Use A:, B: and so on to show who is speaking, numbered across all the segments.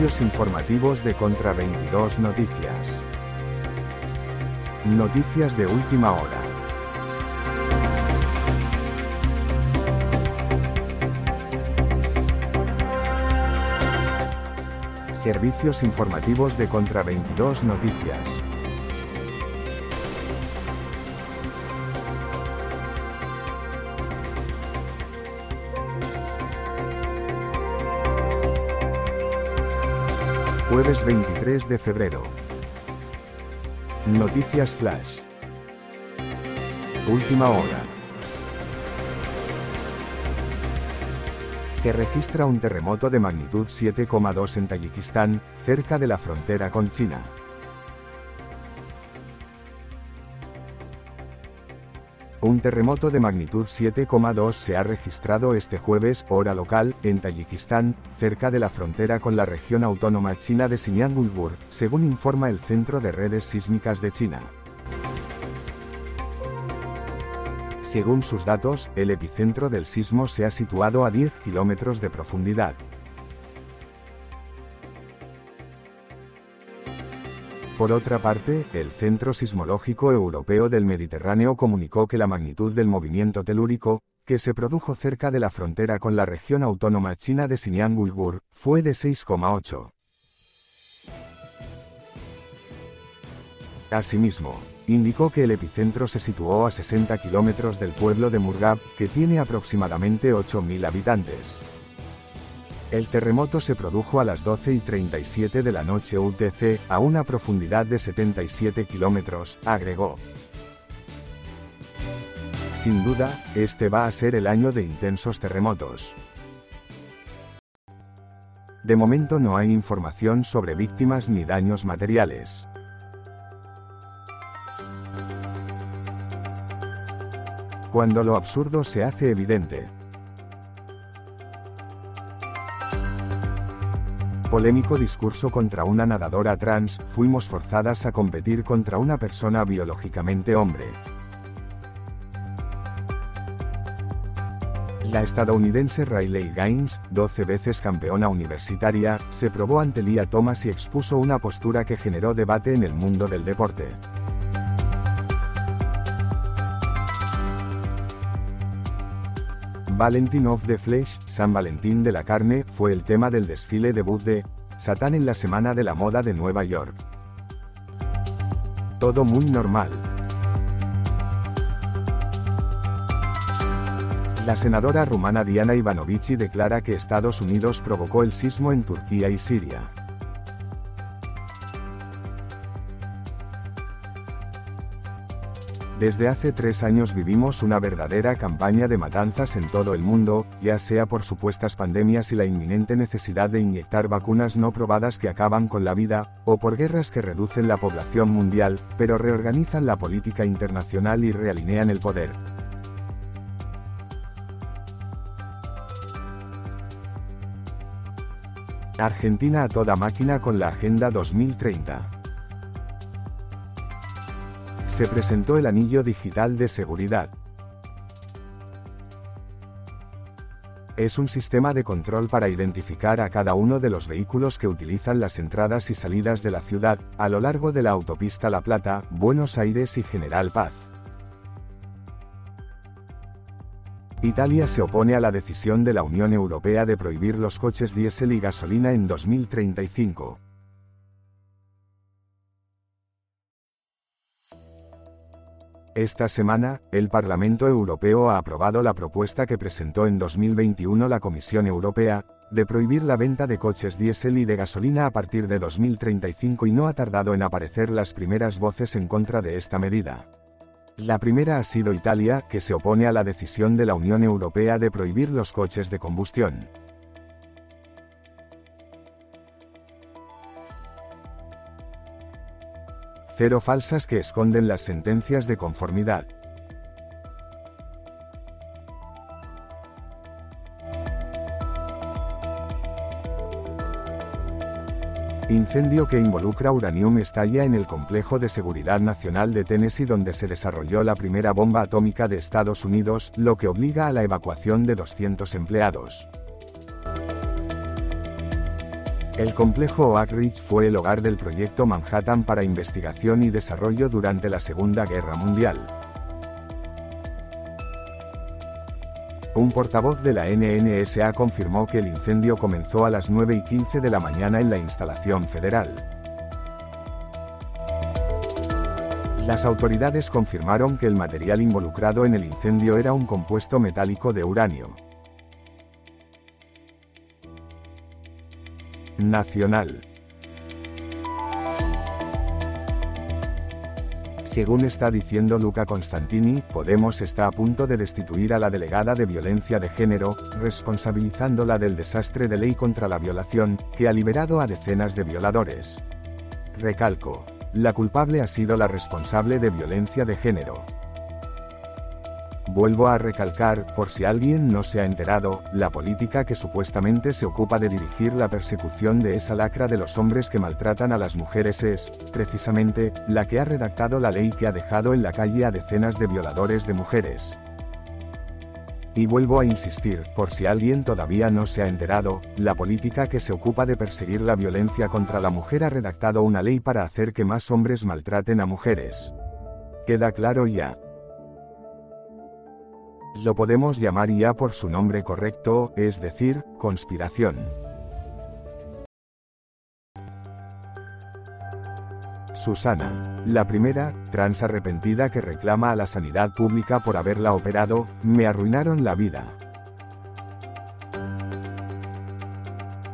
A: Servicios informativos de Contra 22 Noticias. Noticias de última hora. Servicios informativos de Contra 22 Noticias. Jueves 23 de febrero. Noticias Flash. Última hora. Se registra un terremoto de magnitud 7,2 en Tayikistán, cerca de la frontera con China. Un terremoto de magnitud 7,2 se ha registrado este jueves, hora local, en Tayikistán, cerca de la frontera con la región autónoma china de Xinjiang Uighur, según informa el Centro de Redes Sísmicas de China. Según sus datos, el epicentro del sismo se ha situado a 10 kilómetros de profundidad. Por otra parte, el Centro Sismológico Europeo del Mediterráneo comunicó que la magnitud del movimiento telúrico, que se produjo cerca de la frontera con la región autónoma china de Xinjiang Uighur, fue de 6,8. Asimismo, indicó que el epicentro se situó a 60 kilómetros del pueblo de Murgab, que tiene aproximadamente 8.000 habitantes. El terremoto se produjo a las 12 y 37 de la noche UTC, a una profundidad de 77 kilómetros, agregó. Sin duda, este va a ser el año de intensos terremotos. De momento no hay información sobre víctimas ni daños materiales. Cuando lo absurdo se hace evidente, Polémico discurso contra una nadadora trans, fuimos forzadas a competir contra una persona biológicamente hombre. La estadounidense Riley Gaines, 12 veces campeona universitaria, se probó ante Lia Thomas y expuso una postura que generó debate en el mundo del deporte. Valentin of the Flesh, San Valentín de la carne, fue el tema del desfile debut de Satán en la Semana de la Moda de Nueva York. Todo muy normal. La senadora rumana Diana Ivanovici declara que Estados Unidos provocó el sismo en Turquía y Siria. Desde hace tres años vivimos una verdadera campaña de matanzas en todo el mundo, ya sea por supuestas pandemias y la inminente necesidad de inyectar vacunas no probadas que acaban con la vida, o por guerras que reducen la población mundial, pero reorganizan la política internacional y realinean el poder. Argentina a toda máquina con la Agenda 2030. Se presentó el anillo digital de seguridad. Es un sistema de control para identificar a cada uno de los vehículos que utilizan las entradas y salidas de la ciudad, a lo largo de la autopista La Plata, Buenos Aires y General Paz. Italia se opone a la decisión de la Unión Europea de prohibir los coches diésel y gasolina en 2035. Esta semana, el Parlamento Europeo ha aprobado la propuesta que presentó en 2021 la Comisión Europea, de prohibir la venta de coches diésel y de gasolina a partir de 2035 y no ha tardado en aparecer las primeras voces en contra de esta medida. La primera ha sido Italia, que se opone a la decisión de la Unión Europea de prohibir los coches de combustión. Cero falsas que esconden las sentencias de conformidad. Incendio que involucra uranium estalla en el complejo de seguridad nacional de Tennessee donde se desarrolló la primera bomba atómica de Estados Unidos, lo que obliga a la evacuación de 200 empleados. El complejo Oak Ridge fue el hogar del proyecto Manhattan para investigación y desarrollo durante la Segunda Guerra Mundial. Un portavoz de la NNSA confirmó que el incendio comenzó a las 9 y 15 de la mañana en la instalación federal. Las autoridades confirmaron que el material involucrado en el incendio era un compuesto metálico de uranio. Nacional. Según está diciendo Luca Constantini, Podemos está a punto de destituir a la delegada de violencia de género, responsabilizándola del desastre de ley contra la violación, que ha liberado a decenas de violadores. Recalco. La culpable ha sido la responsable de violencia de género. Vuelvo a recalcar, por si alguien no se ha enterado, la política que supuestamente se ocupa de dirigir la persecución de esa lacra de los hombres que maltratan a las mujeres es, precisamente, la que ha redactado la ley que ha dejado en la calle a decenas de violadores de mujeres. Y vuelvo a insistir, por si alguien todavía no se ha enterado, la política que se ocupa de perseguir la violencia contra la mujer ha redactado una ley para hacer que más hombres maltraten a mujeres. Queda claro ya. Lo podemos llamar ya por su nombre correcto, es decir, conspiración. Susana, la primera, trans arrepentida que reclama a la sanidad pública por haberla operado, me arruinaron la vida.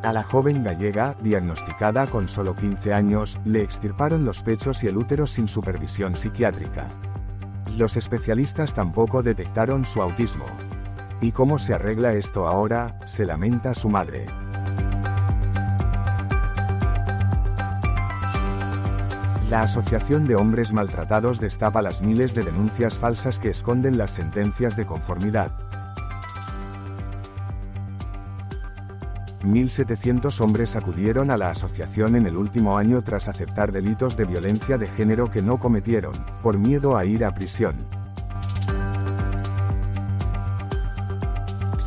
A: A la joven gallega, diagnosticada con solo 15 años, le extirparon los pechos y el útero sin supervisión psiquiátrica. Los especialistas tampoco detectaron su autismo. ¿Y cómo se arregla esto ahora? se lamenta su madre. La Asociación de Hombres Maltratados destapa las miles de denuncias falsas que esconden las sentencias de conformidad. 1.700 hombres acudieron a la asociación en el último año tras aceptar delitos de violencia de género que no cometieron, por miedo a ir a prisión.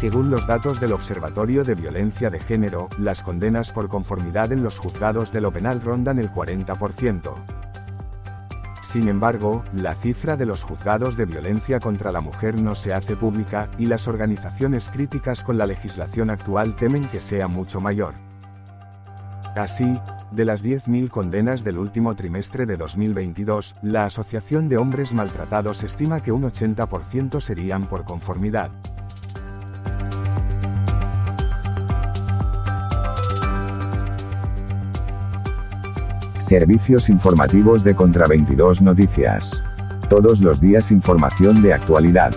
A: Según los datos del Observatorio de Violencia de Género, las condenas por conformidad en los juzgados de lo penal rondan el 40%. Sin embargo, la cifra de los juzgados de violencia contra la mujer no se hace pública, y las organizaciones críticas con la legislación actual temen que sea mucho mayor. Así, de las 10.000 condenas del último trimestre de 2022, la Asociación de Hombres Maltratados estima que un 80% serían por conformidad.
B: Servicios informativos de Contra 22 Noticias. Todos los días información de actualidad.